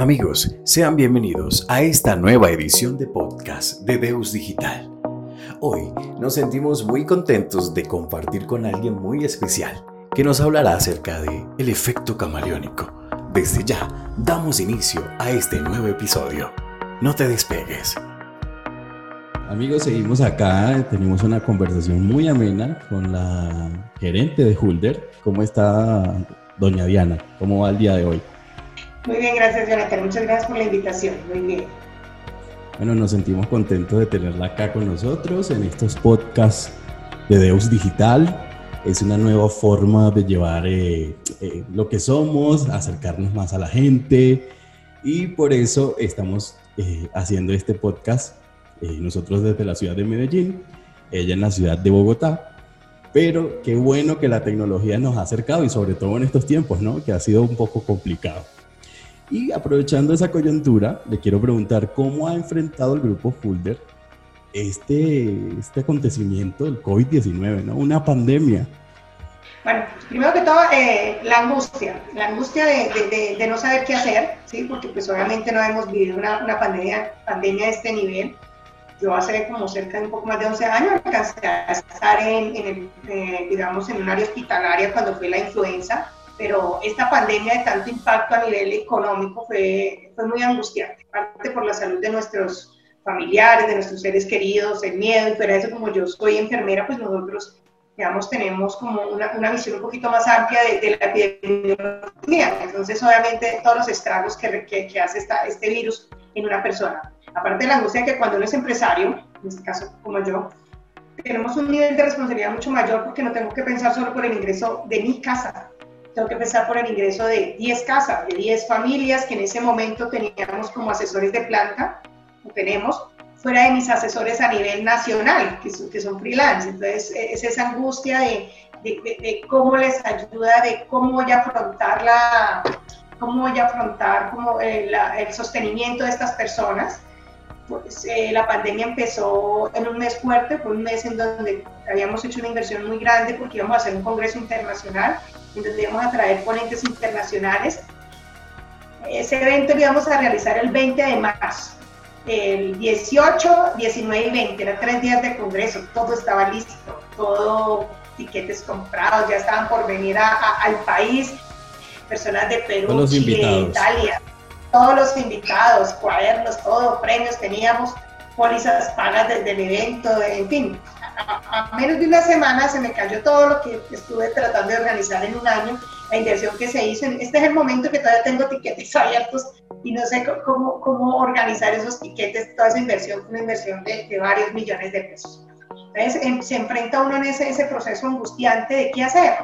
Amigos, sean bienvenidos a esta nueva edición de podcast de Deus Digital. Hoy nos sentimos muy contentos de compartir con alguien muy especial que nos hablará acerca de el efecto camaleónico. Desde ya, damos inicio a este nuevo episodio. No te despegues. Amigos, seguimos acá. Tenemos una conversación muy amena con la gerente de Hulder. ¿Cómo está doña Diana? ¿Cómo va el día de hoy? Muy bien, gracias Jonathan. Muchas gracias por la invitación. Muy bien. Bueno, nos sentimos contentos de tenerla acá con nosotros en estos podcasts de Deus Digital. Es una nueva forma de llevar eh, eh, lo que somos, acercarnos más a la gente y por eso estamos eh, haciendo este podcast eh, nosotros desde la ciudad de Medellín, ella en la ciudad de Bogotá. Pero qué bueno que la tecnología nos ha acercado y sobre todo en estos tiempos, ¿no? Que ha sido un poco complicado. Y aprovechando esa coyuntura, le quiero preguntar cómo ha enfrentado el grupo Fulder este, este acontecimiento del COVID-19, ¿no? Una pandemia. Bueno, primero que todo, eh, la angustia, la angustia de, de, no saber qué hacer, ¿sí? Porque pues obviamente no hemos vivido una, una pandemia, pandemia de este nivel yo hace como cerca de un poco más de 11 años alcancé a estar en, en eh, digamos, en un área hospitalaria cuando fue la influenza, pero esta pandemia de tanto impacto a nivel económico fue, fue muy angustiante, parte por la salud de nuestros familiares, de nuestros seres queridos, el miedo, y fuera de eso, como yo soy enfermera, pues nosotros, digamos, tenemos como una, una visión un poquito más amplia de, de, la epidemiología. Entonces, obviamente, todos los estragos que, que, que hace esta, este virus en una persona. Aparte de la angustia que cuando uno es empresario, en este caso como yo, tenemos un nivel de responsabilidad mucho mayor porque no tengo que pensar solo por el ingreso de mi casa, tengo que pensar por el ingreso de 10 casas, de 10 familias que en ese momento teníamos como asesores de planta, o tenemos, fuera de mis asesores a nivel nacional, que son, que son freelance. Entonces, e, es esa angustia de, cómo les ayuda, de cómo voy a afrontar la, cómo voy a afrontar como el, el sostenimiento de estas personas pues, eh, la pandemia empezó en un mes fuerte, fue un mes en donde habíamos hecho una inversión muy grande porque íbamos a hacer un congreso internacional, en donde íbamos a traer ponentes internacionales. Ese evento lo íbamos a realizar el 20 de marzo, el 18, 19 y 20, eran tres días de congreso, todo estaba listo, todo tiquetes comprados, ya estaban por venir al país, personas de Perú, Chile, Italia todos los invitados, cuadernos, todo, premios teníamos, pólizas pagas desde el evento, en fin. A, menos de una semana se me cayó todo lo que estuve tratando de organizar en un año, la inversión que se hizo. Este es el momento que todavía tengo tiquetes abiertos y no sé cómo, cómo organizar esos tiquetes, toda esa inversión, una inversión de, de varios millones de pesos. Entonces em, se enfrenta uno en ese, ese proceso angustiante de qué hacer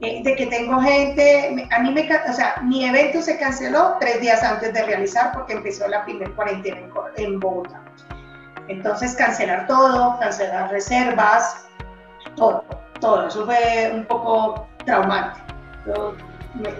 de que tengo gente, a mí me, o sea, mi evento se canceló tres días antes de realizar porque empezó la primera cuarentena en, Bogotá. Entonces cancelar todo, cancelar reservas, todo, todo. Eso fue un poco traumante.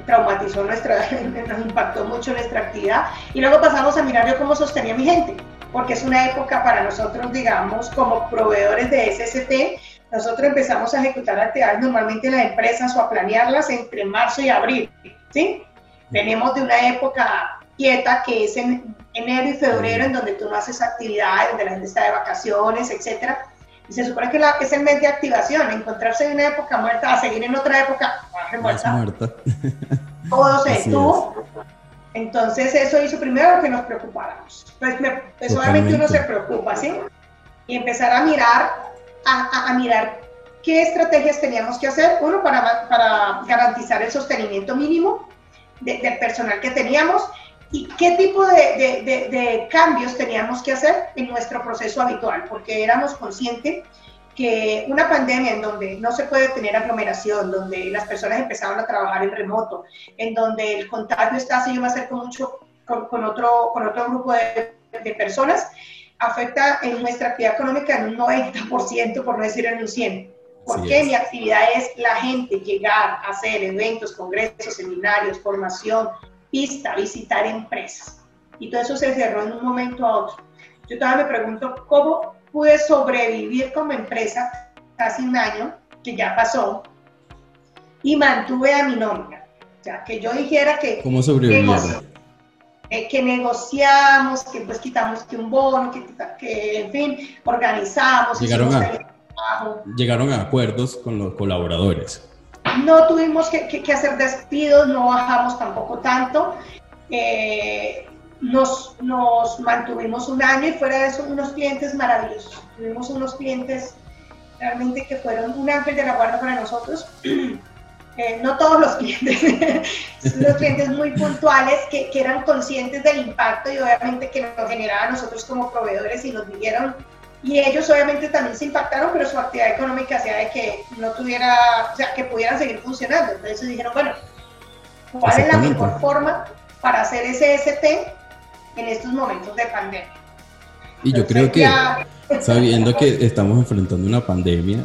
traumatizó nuestra, nos impactó mucho nuestra actividad. Y luego pasamos a mirar yo cómo sostenía mi gente, porque es una época para nosotros, digamos, como proveedores de SST, nosotros empezamos a ejecutar actividades normalmente en las empresas o a planearlas entre marzo y abril, ¿sí? Venimos de una época quieta que es en enero y febrero, en donde tú no haces actividades, donde la gente está de vacaciones, etcétera. Y se supone que, la, es el mes de activación, encontrarse en una época muerta a seguir en otra época muerta. muerta. Todo se detuvo. Entonces eso hizo primero que nos preocupáramos. Pues, pues obviamente uno se preocupa, ¿sí? Y empezar a mirar a, mirar qué estrategias teníamos que hacer, uno, para, para garantizar el sostenimiento mínimo del personal que teníamos y qué tipo de, de, de, cambios teníamos que hacer en nuestro proceso habitual, porque éramos conscientes que una pandemia en donde no se puede tener aglomeración, donde las personas empezaban a trabajar en remoto, en donde el contagio está así más cerca mucho con, con, otro, con otro grupo de, de personas, afecta en nuestra actividad económica en un 90%, por no decir en un 100%. Porque mi actividad es la gente llegar a hacer eventos, congresos, seminarios, formación, pista, visitar empresas. Y todo eso se cerró en un momento a otro. Yo todavía me pregunto cómo pude sobrevivir como empresa casi un año, que ya pasó, y mantuve a mi nómina. O sea, que yo dijera que... ¿Cómo sobrevivir? que negociamos, que pues quitamos que un bono, que, que en fin, organizamos. Llegaron a, llegaron a acuerdos con los colaboradores. No tuvimos que, hacer despidos, no bajamos tampoco tanto. Eh, nos, nos, mantuvimos un año y fuera de eso unos clientes maravillosos. Tuvimos unos clientes realmente que fueron un ángel de la guarda para nosotros. Eh, no todos los clientes, los clientes muy puntuales que, eran conscientes del impacto y obviamente que nos generaba a nosotros como proveedores y nos vivieron y ellos obviamente también se impactaron, pero su actividad económica hacía de que no tuviera, o sea, que pudieran seguir funcionando. Entonces dijeron, bueno, ¿cuál es la mejor forma para hacer ese ST en estos momentos de pandemia? Y yo creo que, sabiendo que estamos enfrentando una pandemia,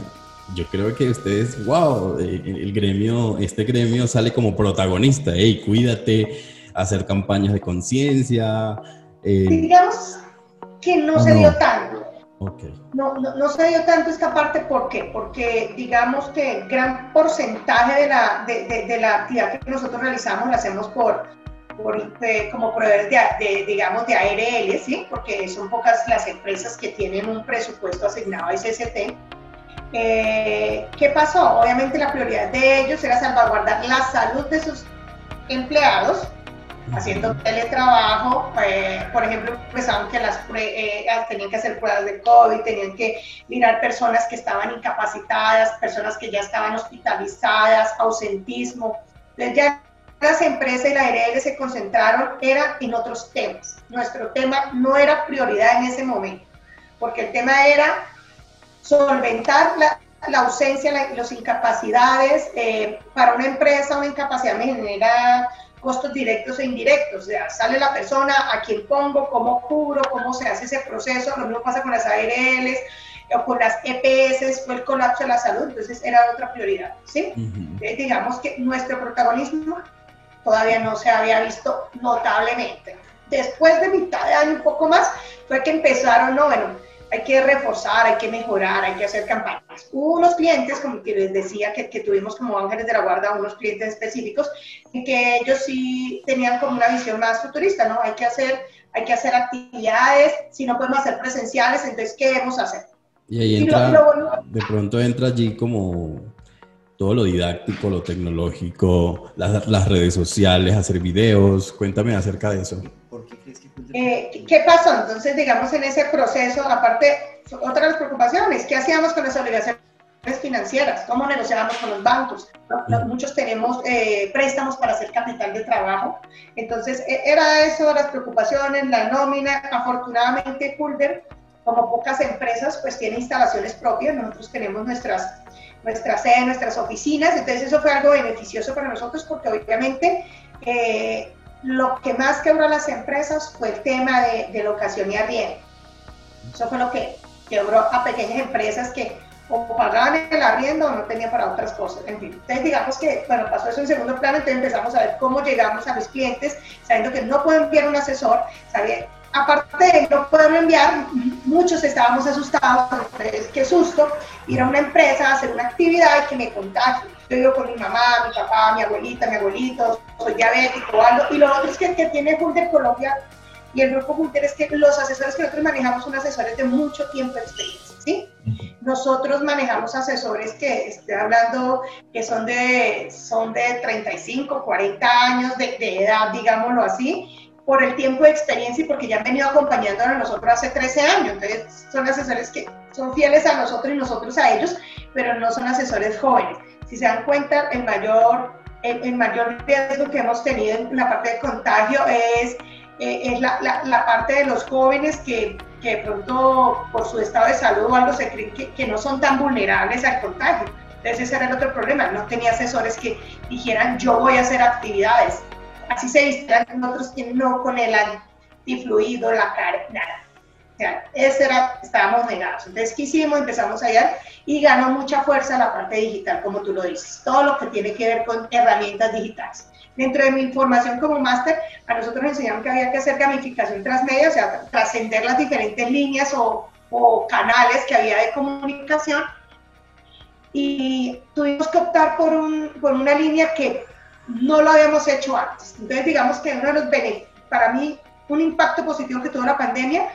yo creo que ustedes, wow, el gremio, este gremio sale como protagonista, hey, cuídate, hacer campañas de conciencia. Eh, digamos que no se dio tanto. No, no, se dio tanto esta parte, ¿por qué? Porque digamos que gran porcentaje de la, de, de, la actividad que nosotros realizamos la hacemos por, por eh, como proveedores de, digamos, de ARL, ¿sí? Porque son pocas las empresas que tienen un presupuesto asignado a SST. Eh, ¿Qué pasó? Obviamente la prioridad de ellos era salvaguardar la salud de sus empleados, haciendo teletrabajo, eh, por ejemplo, pensaban que las eh, tenían que hacer pruebas de COVID, tenían que mirar personas que estaban incapacitadas, personas que ya estaban hospitalizadas, ausentismo. Entonces ya las empresas y la ARL se concentraron era en otros temas. Nuestro tema no era prioridad en ese momento, porque el tema era solventar la, la ausencia, la, las incapacidades. Eh, para una empresa, una incapacidad me genera costos directos e indirectos, o sea, sale la persona, a quién pongo, cómo cubro, cómo se hace ese proceso, lo mismo pasa con las ARLs o con las EPS, fue el colapso de la salud, entonces era otra prioridad, ¿sí? digamos que nuestro protagonismo todavía no se había visto notablemente. Después de mitad de año, un poco más, fue que empezaron, no, bueno, hay que reforzar, hay que mejorar, hay que hacer campañas. Hubo unos clientes, como que les decía, que, que, tuvimos como ángeles de la guarda, unos clientes específicos, en que ellos sí tenían como una visión más futurista, ¿no? Hay que hacer, hay que hacer actividades, si no podemos hacer presenciales, entonces, ¿qué debemos hacer? Y ahí entra, de pronto entra allí como todo lo didáctico, lo tecnológico, las, las redes sociales, hacer videos. Cuéntame acerca de eso. ¿Por qué crees que eh, ¿Qué pasó? Entonces, digamos, en ese proceso, aparte, otra de las preocupaciones, ¿qué hacíamos con las obligaciones financieras? ¿Cómo negociábamos con los bancos? Muchos tenemos eh, préstamos para hacer capital de trabajo. Entonces, e, era eso, las preocupaciones, la nómina. Afortunadamente, Pulver, como pocas empresas, pues tiene instalaciones propias. Nosotros tenemos nuestras nuestra sede, nuestras oficinas, entonces eso fue algo beneficioso para nosotros porque obviamente eh, lo que más quebró a las empresas fue el tema de, locación y arriendo. Eso fue lo que quebró a pequeñas empresas que o pagaban el arriendo o no tenían para otras cosas. En fin, entonces digamos que, bueno, pasó eso en segundo plano, entonces empezamos a ver cómo llegamos a los clientes, sabiendo que no pueden enviar un asesor, sabiendo, aparte de no poderlo enviar, muchos estábamos asustados, qué susto, ir a una empresa a hacer una actividad y que me contagie yo vivo con mi mamá, mi papá, mi abuelita, mi abuelito, soy diabético algo. Y lo otro es que, que tiene Hunter Colombia y el grupo Hunter es que los asesores que nosotros manejamos son asesores de mucho tiempo de experiencia, ¿sí? Nosotros manejamos asesores que, estoy hablando, que son de, son de 35, 40 años de, de edad, digámoslo así, por el tiempo de experiencia y porque ya han venido acompañándonos a nosotros hace 13 años. Entonces, son asesores que son fieles a nosotros y nosotros a ellos, pero no son asesores jóvenes. Si se dan cuenta, el mayor, el, mayor riesgo que hemos tenido en la parte de contagio es, eh, es la, la, parte de los jóvenes que, que, de pronto por su estado de salud o algo se creen que, que no son tan vulnerables al contagio. Entonces ese era el otro problema, no tenía asesores que dijeran yo voy a hacer actividades. Así se vistieran otros que no con el antifluido, la cara, nada sea, ese era, estábamos negados. Entonces, ¿qué hicimos? Empezamos allá y ganó mucha fuerza la parte digital, como tú lo dices, todo lo que tiene que ver con herramientas digitales. Dentro de mi formación como máster, a nosotros nos enseñaron que había que hacer gamificación transmedia, o sea, trascender las diferentes líneas o, o canales que había de comunicación. Y tuvimos que optar por, un, por una línea que no lo habíamos hecho antes. Entonces, digamos que uno de los beneficios para mí un impacto positivo que tuvo la pandemia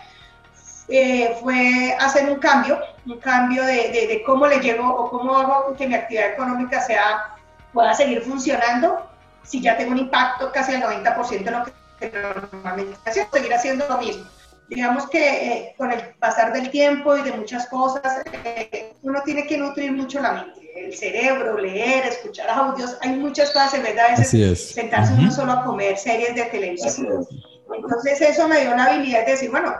eh, fue hacer un cambio, un cambio de, de, cómo le llego o cómo hago que mi actividad económica sea, pueda seguir funcionando. Si ya tengo un impacto casi al 90% de lo que normalmente hace, seguir haciendo lo mismo. Digamos que eh, con el pasar del tiempo y de muchas cosas, eh, uno tiene que nutrir mucho la mente, el cerebro, leer, escuchar audios, hay muchas cosas, en verdad, a veces sentarse uno solo a comer series de televisión. Entonces eso me dio la habilidad de decir, bueno,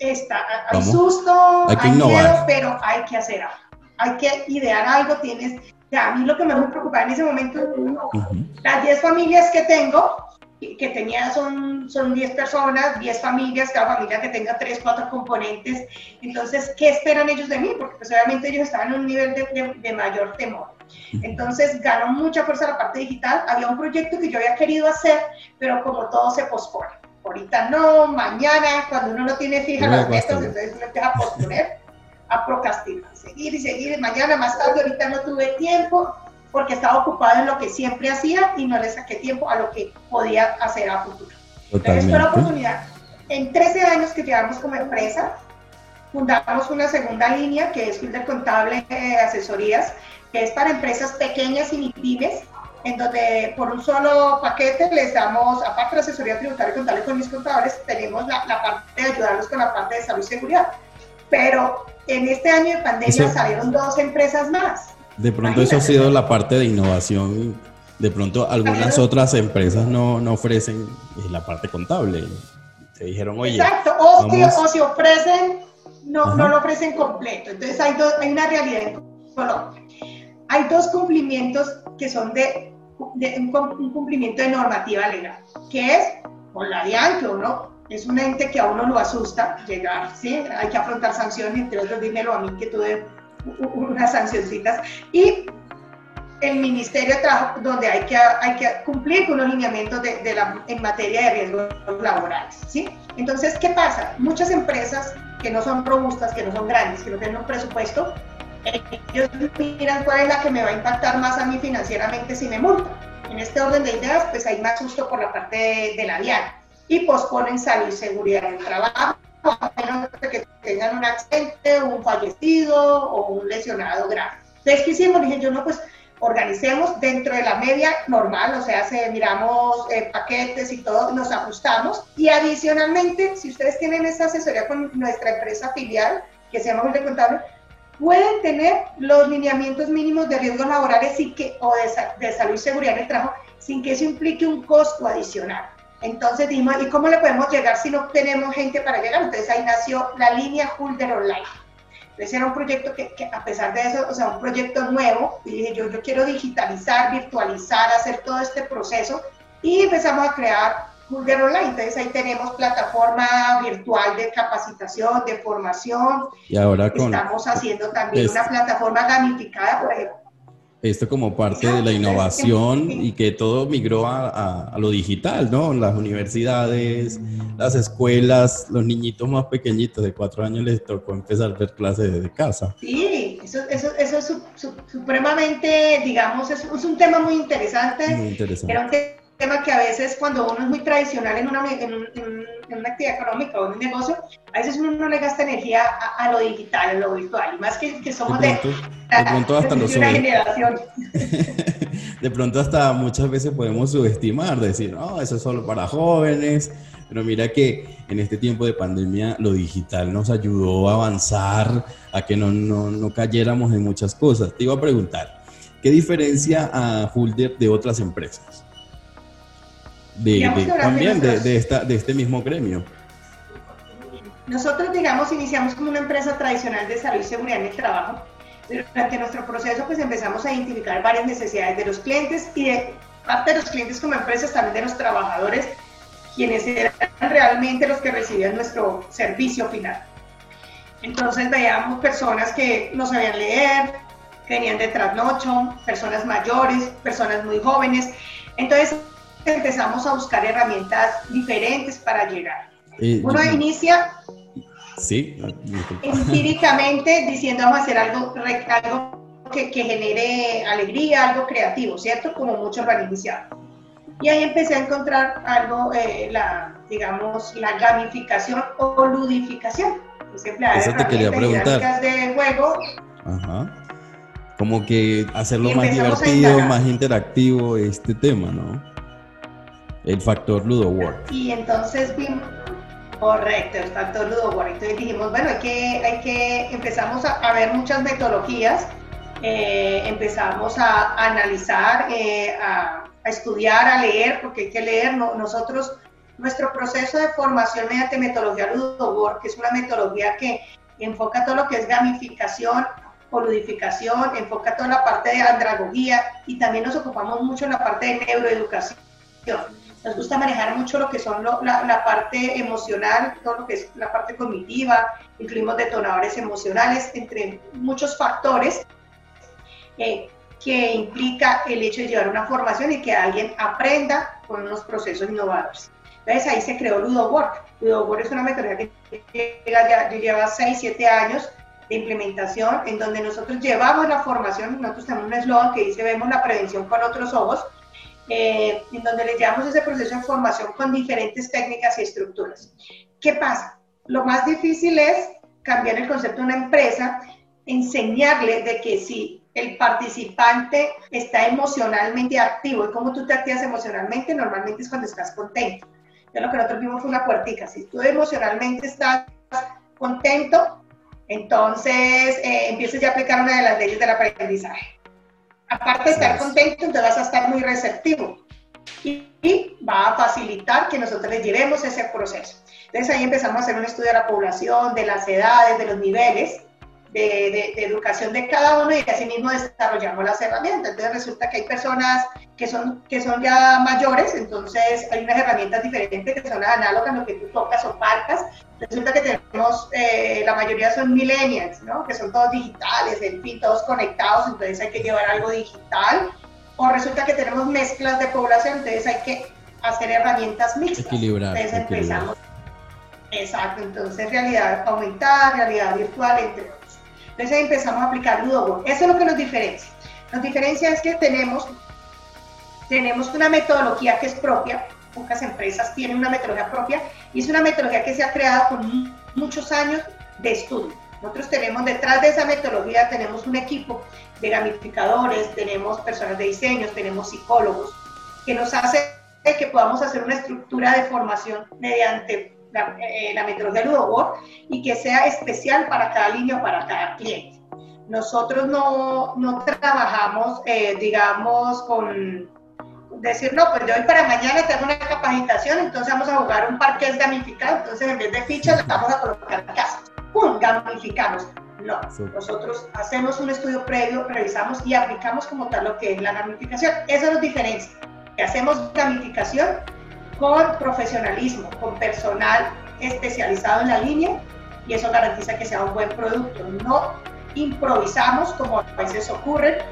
está, hay susto, hay, miedo, pero hay que hacer algo. Hay que idear algo, tienes... a mí lo que me preocupaba en ese momento, las 10 familias que tengo, que tenía son, son 10 personas, 10 familias, cada familia que tenga 3, 4 componentes. Entonces, ¿qué esperan ellos de mí? Porque pues, obviamente ellos estaban en un nivel de, de, mayor temor. Entonces, ganó mucha fuerza la parte digital. Había un proyecto que yo había querido hacer, pero como todo se pospone ahorita no, mañana, cuando uno no tiene fijas las metas, entonces uno empieza a posponer, a procrastinar, seguir y seguir, mañana más tarde, ahorita no tuve tiempo porque estaba ocupado en lo que siempre hacía y no le saqué tiempo a lo que podía hacer a futuro. Entonces fue la oportunidad. En 13 años que llevamos como empresa, fundamos una segunda línea que es Filter Contable eh, Asesorías, que es para empresas pequeñas y pymes en donde por un solo paquete les damos, aparte de asesoría tributaria y contable con mis contadores, tenemos la, parte de ayudarlos con la parte de salud y seguridad. Pero en este año de pandemia salieron dos empresas más. De pronto eso ha sido la parte de innovación. De pronto algunas otras empresas no, no ofrecen eh, la parte contable. Te dijeron, oye. Exacto, o, si, ofrecen, no, no lo ofrecen completo. Entonces hay, hay una realidad en Colombia. Hay dos cumplimientos que son de de un, cumplimiento de normativa legal, que es con la DIAN, que uno es un ente que a uno lo asusta llegar, ¿sí? Hay que afrontar sanciones, entre otros, dímelo a mí que tuve unas sancioncitas, y el Ministerio de Trabajo, donde hay que, hay que cumplir con los lineamientos de, de la, en materia de riesgos laborales, ¿sí? Entonces, ¿qué pasa? Muchas empresas que no son robustas, que no son grandes, que no tienen un presupuesto, ellos miran cuál es la que me va a impactar más a mí financieramente si me multa. En este orden de ideas, pues hay más susto por la parte de, la DIAN y posponen salud seguridad en el trabajo, a menos que tengan un accidente, un fallecido o un lesionado grave. Entonces, ¿qué hicimos? Dije yo, no, pues organicemos dentro de la media normal, o sea, se, miramos eh, paquetes y todo, nos ajustamos. Y adicionalmente, si ustedes tienen esta asesoría con nuestra empresa filial, que se llama de Contable, pueden tener los lineamientos mínimos de riesgos laborales y que, o de, salud y seguridad en el trabajo sin que eso implique un costo adicional. Entonces dijimos, ¿y cómo le podemos llegar si no tenemos gente para llegar? Entonces ahí nació la línea Hulder Online. Entonces era un proyecto que, a pesar de eso, o sea, un proyecto nuevo, y dije yo, yo quiero digitalizar, virtualizar, hacer todo este proceso, y empezamos a crear Online. Entonces ahí tenemos plataforma virtual de capacitación, de formación. Y ahora con, Estamos haciendo también una plataforma gamificada, por ejemplo. Esto como parte de la innovación y que todo migró a, a, lo digital, ¿no? Las universidades, las escuelas, los niñitos más pequeñitos de cuatro años les tocó empezar a ver clases desde casa. Sí, eso, eso, eso es supremamente, digamos, es, es, un tema muy interesante. Muy interesante tema que a veces cuando uno es muy tradicional en una, en, una actividad económica o en un negocio, a veces uno no le gasta energía a, lo digital, a lo virtual, y más que, que somos de, pronto, hasta de una generación. de pronto hasta muchas veces podemos subestimar, decir, no, eso es solo para jóvenes, pero mira que en este tiempo de pandemia lo digital nos ayudó a avanzar, a que no, no, no cayéramos en muchas cosas. Te iba a preguntar, ¿qué diferencia a Hulder de otras empresas? De, también de, esta, de este mismo gremio. Nosotros, digamos, iniciamos como una empresa tradicional de salud y seguridad en el trabajo. Durante nuestro proceso, pues empezamos a identificar varias necesidades de los clientes y de parte de los clientes como empresas, también de los trabajadores, quienes eran realmente los que recibían nuestro servicio final. Entonces veíamos personas que no sabían leer, venían de trasnocho, personas mayores, personas muy jóvenes. Entonces empezamos a buscar herramientas diferentes para llegar. Uno inicia sí, empíricamente diciendo vamos a hacer algo, algo que, que, genere alegría, algo creativo, ¿cierto? Como muchos van a iniciar. Y ahí empecé a encontrar algo, eh, la, digamos, la gamificación o ludificación. Eso te quería preguntar. de juego. Ajá. Como que hacerlo más divertido, más interactivo este tema, ¿no? El factor Ludo Work. Y entonces vimos, correcto, el factor Ludo Work. Entonces dijimos, bueno, hay que, hay que empezamos a, ver muchas metodologías, eh, empezamos a analizar, eh, a, estudiar, a leer, porque hay que leer. nosotros, nuestro proceso de formación mediante metodología Ludo que es una metodología que enfoca todo lo que es gamificación o ludificación, enfoca toda la parte de andragogía y también nos ocupamos mucho en la parte de neuroeducación. Nos gusta manejar mucho lo que son la, parte emocional, todo lo que es la parte cognitiva, incluimos detonadores emocionales, entre muchos factores eh, que implica el hecho de llevar una formación y que alguien aprenda con unos procesos innovadores. Entonces ahí se creó LudoWork. LudoWork es una metodología que ya, lleva 6, 7 años de implementación en donde nosotros llevamos la formación, nosotros tenemos un eslogan que dice vemos la prevención con otros ojos, eh, en donde le llevamos ese proceso de formación con diferentes técnicas y estructuras. ¿Qué pasa? Lo más difícil es cambiar el concepto de una empresa, enseñarle de que si el participante está emocionalmente activo. ¿Y cómo tú te activas emocionalmente? Normalmente es cuando estás contento. Yo lo que nosotros vimos fue una puertica. Si tú emocionalmente estás contento, entonces eh, empiezas ya a aplicar una de las leyes del aprendizaje. Aparte de estar contento, entonces vas a estar muy receptivo y, va a facilitar que nosotros les llevemos ese proceso. Entonces ahí empezamos a hacer un estudio de la población, de las edades, de los niveles de, educación de cada uno y así mismo desarrollamos las herramientas. Entonces resulta que hay personas que son, que son ya mayores, entonces hay unas herramientas diferentes que son análogas, lo que tú tocas o palcas. Resulta que tenemos, eh, la mayoría son millennials, ¿no? que son todos digitales, en fin, todos conectados, entonces hay que llevar algo digital. O resulta que tenemos mezclas de población, entonces hay que hacer herramientas mixtas. Equilibrar. Entonces empezamos. Exacto, entonces realidad aumentada, realidad virtual, entre otros. Entonces empezamos a aplicar LudoWork. Eso es lo que nos diferencia. Nos diferencia es que tenemos, tenemos una metodología que es propia, pocas empresas tienen una metodología propia, y es una metodología que se ha creado con muchos años de estudio. Nosotros tenemos detrás de esa metodología, tenemos un equipo de gamificadores, tenemos personas de diseño, tenemos psicólogos, que nos hace que podamos hacer una estructura de formación mediante la, eh, la metodología y que sea especial para cada línea o para cada cliente. Nosotros no, no trabajamos, eh, digamos, con decir, no, pues de hoy para mañana tengo una capacitación, entonces vamos a jugar un parque es gamificado, entonces en vez de fichas vamos a colocar casas. ¡Pum! Gamificamos. No, nosotros hacemos un estudio previo, revisamos y aplicamos como tal lo que es la gamificación. Eso nos diferencia. Que hacemos gamificación con profesionalismo, con personal especializado en la línea y eso garantiza que sea un buen producto. No improvisamos como a veces ocurre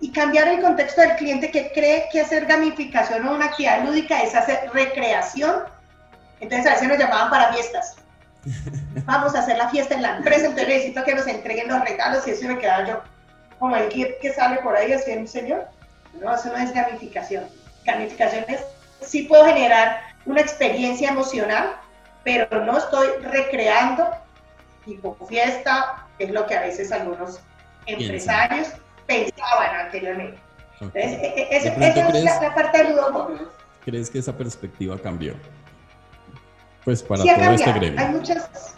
y cambiar el contexto del cliente que cree que hacer gamificación o una actividad lúdica es hacer recreación. Entonces a veces nos llamaban para fiestas. Vamos a hacer la fiesta en la empresa, entonces necesito que nos entreguen los regalos y eso me quedaba yo como el kit que sale por ahí así un señor. No, eso no es gamificación. Gamificación es sí puedo generar una experiencia emocional, pero no estoy recreando tipo fiesta, que es lo que a veces algunos empresarios pensaban anteriormente. Entonces, e, e, esa es la, parte del ¿Crees que esa perspectiva cambió? Pues para todo este gremio. Hay muchas,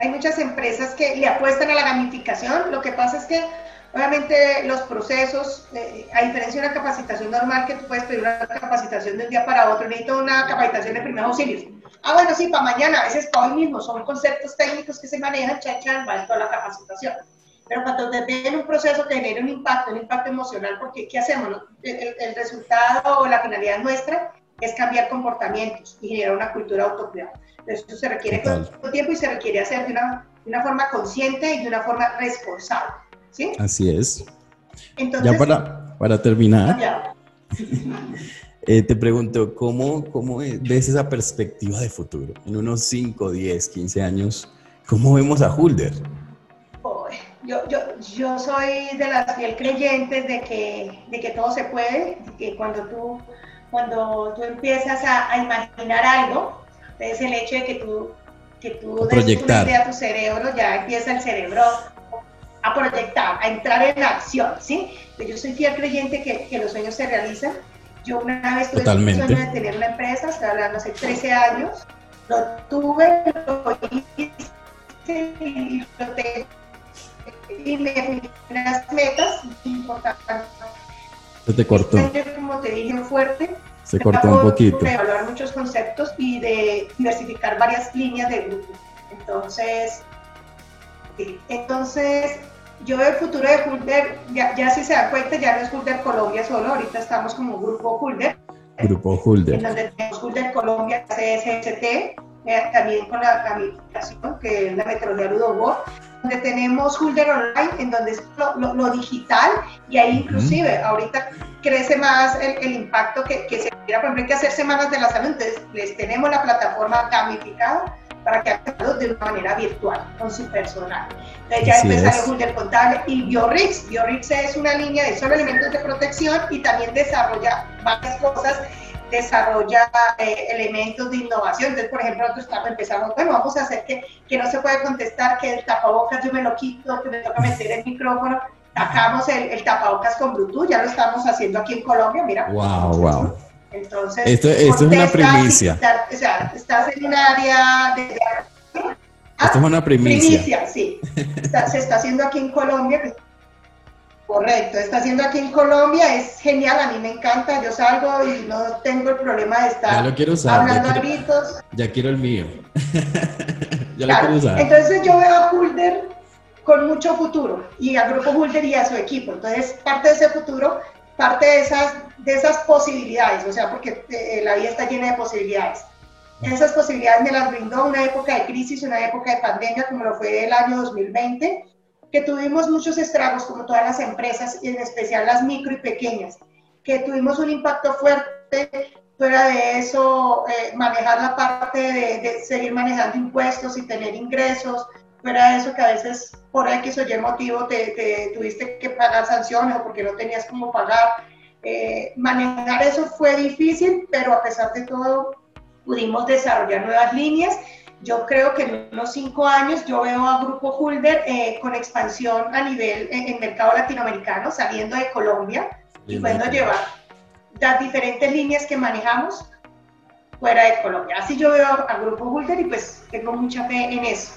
hay muchas empresas que le apuestan a la gamificación. Lo que pasa es que Obviamente los procesos, eh, a diferencia de una capacitación normal que tú puedes pedir una capacitación de un día para otro, necesito una capacitación de primeros auxilios. Ah, bueno, sí, para mañana, a veces para hoy mismo, son conceptos técnicos que se manejan, chan, chan, va toda la capacitación. Pero cuando te den un proceso que genere un impacto, un impacto emocional, porque ¿qué hacemos? El, el resultado o la finalidad nuestra es cambiar comportamientos y generar una cultura autocuidado. Eso se requiere todo tiempo y se requiere hacer de una, de una forma consciente y de una forma responsable. Así es. ya para, para terminar, eh, te pregunto, ¿cómo, ¿cómo ves esa perspectiva de futuro? En unos 5, 10, 15 años, ¿cómo vemos a Hulder? yo, yo, yo, soy de las fiel creyentes de que, de que todo se puede, que cuando tú cuando tú empiezas a, imaginar algo, es el hecho de que tú, que tú proyectar. a tu cerebro, ya empieza el cerebro a proyectar, a entrar en acción, ¿sí? Yo soy fiel creyente que, que los sueños se realizan. Yo una vez tuve el sueño de tener una empresa, estoy hablando hace 13 años, lo tuve, lo hice y lo tengo y me fui unas metas importantes. Se te cortó. Como te dije, fuerte. Se cortó un poquito. De evaluar muchos conceptos y de diversificar varias líneas de grupo. Entonces, entonces yo veo el futuro de Hulder, ya, ya si se dan cuenta, ya no es Hulder Colombia solo, ahorita estamos como Grupo Hulder. Grupo Hulder. En donde tenemos Hulder Colombia, CSST, eh, también con la gamificación, que es la metodología Ludobot, donde tenemos Hulder Online, en donde es lo, digital, y ahí inclusive ahorita crece más el, impacto que, que se quiera, por ejemplo, hay que hacer semanas de la salud, entonces les tenemos la plataforma gamificada para que hagan de una manera virtual con su personal. Entonces ya empezaron Hulder Contable y Biorix. Biorix es una línea de solo elementos de protección y también desarrolla varias cosas desarrolla eh, elementos de innovación. Entonces, por ejemplo, nosotros empezamos, bueno, vamos a hacer que, que no se puede contestar, que el tapabocas yo me lo quito, que me toca meter el micrófono. Sacamos el, tapabocas con Bluetooth, ya lo estamos haciendo aquí en Colombia, mira. Wow, wow. Entonces, esto, esto es una primicia. o sea, estás en un área de... esto es una primicia. Primicia, sí. se está haciendo aquí en Colombia. Correcto, está haciendo aquí en Colombia, es genial, a mí me encanta, yo salgo y no tengo el problema de estar ya lo quiero usar, hablando ya quiero, gritos. Ya quiero el mío. ya lo quiero usar. Entonces yo veo a Hulder con mucho futuro y al grupo Hulder y a su equipo. Entonces parte de ese futuro parte de esas, de esas posibilidades, o sea, porque eh, la vida está llena de posibilidades. Esas posibilidades me las brindó una época de crisis, una época de pandemia, como lo fue el año 2020, que tuvimos muchos estragos, como todas las empresas, y en especial las micro y pequeñas, que tuvimos un impacto fuerte. Fuera de eso, eh, manejar la parte de, de seguir manejando impuestos y tener ingresos, fuera eso que a veces por X o Y motivo te, tuviste que pagar sanciones o porque no tenías cómo pagar. Eh, manejar eso fue difícil, pero a pesar de todo pudimos desarrollar nuevas líneas. Yo creo que en unos cinco años yo veo a Grupo Hulder eh, con expansión a nivel en, el mercado latinoamericano, saliendo de Colombia y pudiendo llevar las diferentes líneas que manejamos fuera de Colombia. Así yo veo a Grupo Hulder y pues tengo mucha fe en eso.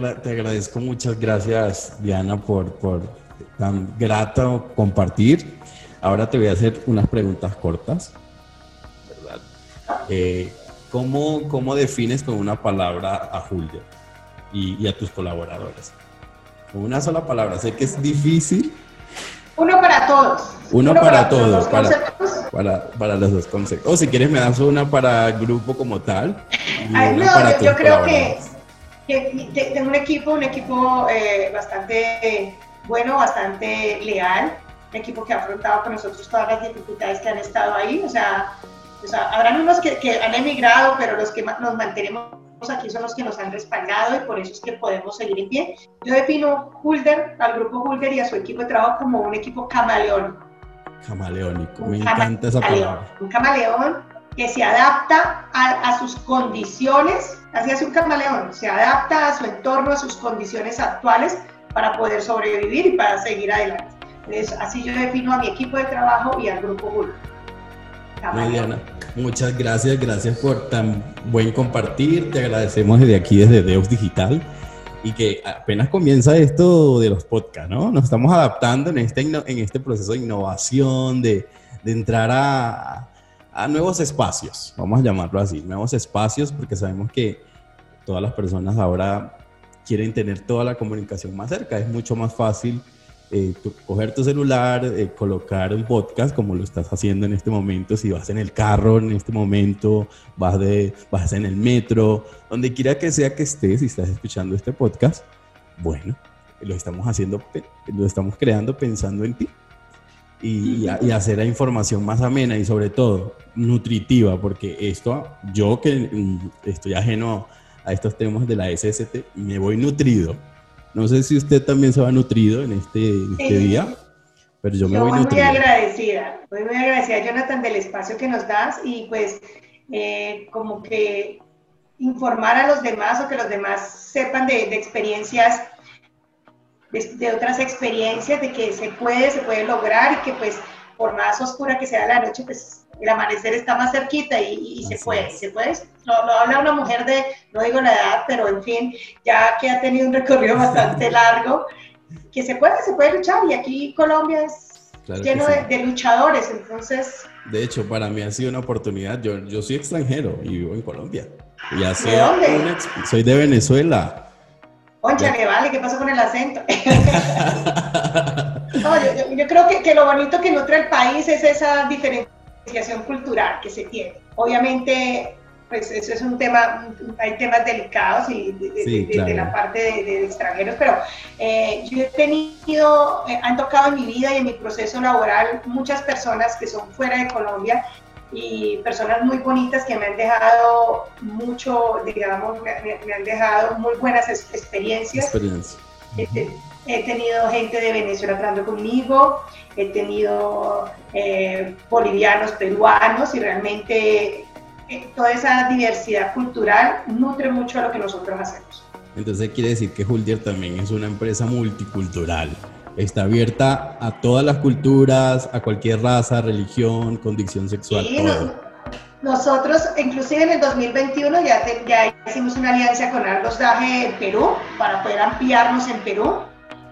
Te agradezco, muchas gracias Diana por, por tan grato compartir. Ahora te voy a hacer unas preguntas cortas. ¿verdad? Eh, ¿cómo, ¿Cómo defines con una palabra a Julio y, a tus colaboradores? Con una sola palabra. Sé que es difícil. Uno para todos. Uno, para, todos, para, para, los dos conceptos. O si quieres me das una para el grupo como tal. no, yo creo que tengo un equipo, un equipo eh, bastante bueno, bastante leal, un equipo que ha afrontado con nosotros todas las dificultades que han estado ahí. O sea, habrán unos que, que, han emigrado, pero los que nos mantenemos aquí son los que nos han respaldado y por eso es que podemos seguir en pie. Yo defino Hulder, al grupo Hulder y a su equipo de trabajo como un equipo camaleónico. Camaleónico, me encanta esa palabra. Un camaleón que se adapta a, a sus condiciones Así es un camaleón, se adapta a su entorno, a sus condiciones actuales para poder sobrevivir y para seguir adelante. así yo defino a mi equipo de trabajo y al grupo Google. Diana, muchas gracias, gracias por tan buen compartir. Te agradecemos desde aquí, desde Deus Digital. Y que apenas comienza esto de los podcasts, ¿no? Nos estamos adaptando en este, en este proceso de innovación, de, de entrar a, a nuevos espacios, vamos a llamarlo así, nuevos espacios, porque sabemos que todas las personas ahora quieren tener toda la comunicación más cerca. Es mucho más fácil eh, coger tu celular, eh, colocar un podcast como lo estás haciendo en este momento, si vas en el carro en este momento, vas, de, vas en el metro, donde quiera que sea que estés y estás escuchando este podcast, bueno, lo estamos haciendo, lo estamos creando pensando en ti y, hacer la información más amena y sobre todo nutritiva, porque esto, yo que mm, estoy ajeno a estos temas de la SST, me voy nutrido. No sé si usted también se va nutrido en este, este día, Pero yo me Yo voy muy, muy nutrido. agradecida, muy, muy agradecida, Jonathan, del espacio que nos das y pues eh, como que informar a los demás o que los demás sepan de, de experiencias, de, de otras experiencias, de que se puede, se puede lograr y que pues por más oscura que sea la noche, pues el amanecer está más cerquita y, y se puede, se puede. Lo, lo habla una mujer de, no digo la edad, pero en fin, ya que ha tenido un recorrido bastante largo, que se puede, se puede luchar y aquí Colombia es Claro lleno sí. de, de luchadores, entonces, De hecho, para mí ha sido una oportunidad. Yo, yo soy extranjero y vivo en Colombia. Y hace ¿De dónde? una soy de Venezuela. Concha, que vale, ¿qué pasó con el acento? No, yo, yo- yo creo que, que lo bonito que nutre el país es esa diferenciación cultural que se tiene. Obviamente, pues eso es un tema, hay temas delicados y de, de- Sí, de- de claro. la parte de, de extranjeros, pero eh, yo he tenido, eh, han tocado en mi vida y en mi proceso laboral muchas personas que son fuera de Colombia y personas muy bonitas que me han dejado mucho, digamos, me, me- han dejado muy buenas ex- experiencias. Experiencia. He, te- he tenido gente de Venezuela trabajando conmigo, he tenido eh, bolivianos, peruanos y realmente eh, toda esa diversidad cultural nutre mucho a lo que nosotros hacemos. Entonces quiere decir que Huldier también es una empresa multicultural. Está abierta a todas las culturas, a cualquier raza, religión, condición sexual, Y todo. no- nosotros, inclusive en el 2021, ya, te- ya hicimos una alianza con Argos Daje en Perú para poder ampliarnos en Perú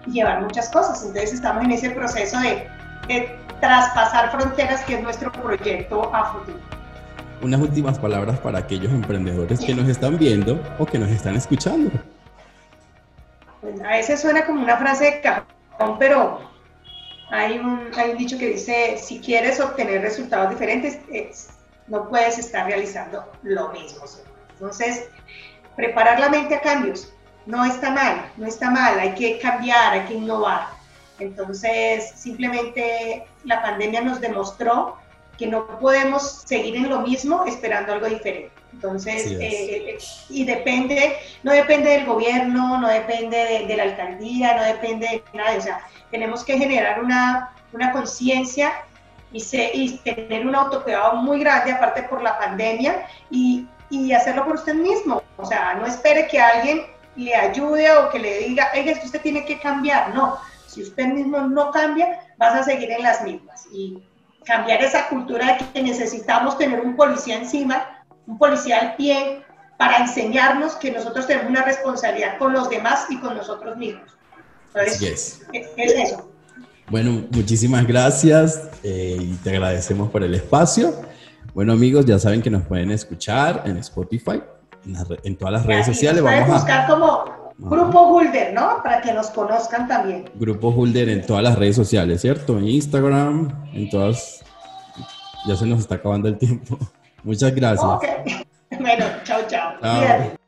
y llevar muchas cosas. Entonces estamos en ese proceso de, de traspasar fronteras, que es nuestro proyecto a futuro. Unas últimas palabras para aquellos emprendedores que nos están viendo o que nos están escuchando. Pues, a veces suena como una frase de cajón, pero hay un, dicho que dice, si quieres obtener resultados diferentes, es- no puedes estar realizando lo mismo. Entonces, preparar la mente a cambios no está mal, no está mal, hay que cambiar, hay que innovar. Entonces, simplemente la pandemia nos demostró que no podemos seguir en lo mismo esperando algo diferente. Entonces, eh, eh, y depende, no depende del gobierno, no depende de, de la alcaldía, no depende de nadie. O sea, tenemos que generar una, una conciencia y, se- y tener un autocuidado muy grande, aparte por la pandemia, y, y hacerlo por usted mismo. O sea, no espere que alguien le ayude o que le diga, oiga, es que usted tiene que cambiar. No, si usted mismo no cambia, vas a seguir en las mismas. Y cambiar esa cultura de que necesitamos tener un policía encima, un policía al pie, para enseñarnos que nosotros tenemos una responsabilidad con los demás y con nosotros mismos. Entonces, Así es. es, es eso. Bueno, muchísimas gracias eh, y te agradecemos por el espacio. Bueno amigos, ya saben que nos pueden escuchar en Spotify, en, re- en todas las redes sociales. Vamos a buscar como Grupo Gulder, ¿no? Para que nos conozcan también. Grupo Hulder en todas las redes sociales, ¿cierto? En Instagram, en todas. Ya se nos está acabando el tiempo. Muchas gracias. Ok. Bueno, chao, chao. Chao.